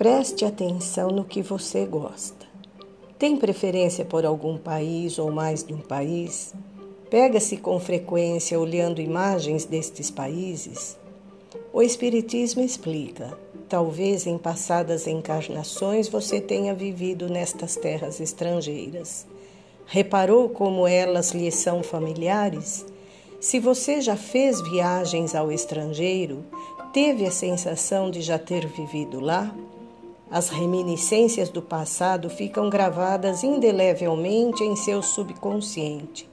Preste atenção no que você gosta. Tem preferência por algum país ou mais de um país? Pega-se com frequência olhando imagens destes países? O Espiritismo explica. Talvez em passadas encarnações você tenha vivido nestas terras estrangeiras. Reparou como elas lhe são familiares? Se você já fez viagens ao estrangeiro, teve a sensação de já ter vivido lá? As reminiscências do passado ficam gravadas indelevelmente em seu subconsciente.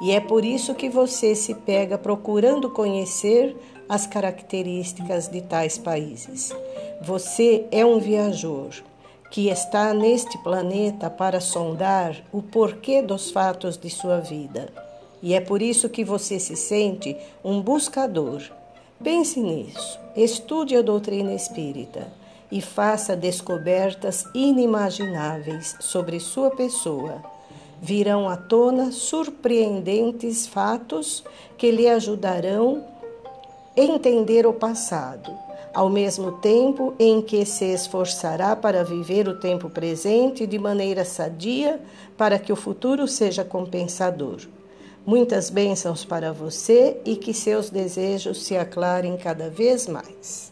E é por isso que você se pega procurando conhecer as características de tais países. Você é um viajor que está neste planeta para sondar o porquê dos fatos de sua vida. E é por isso que você se sente um buscador. Pense nisso. Estude a doutrina espírita e faça descobertas inimagináveis sobre sua pessoa. Virão à tona surpreendentes fatos que lhe ajudarão a entender o passado, ao mesmo tempo em que se esforçará para viver o tempo presente de maneira sadia para que o futuro seja compensador. Muitas bênçãos para você e que seus desejos se aclarem cada vez mais.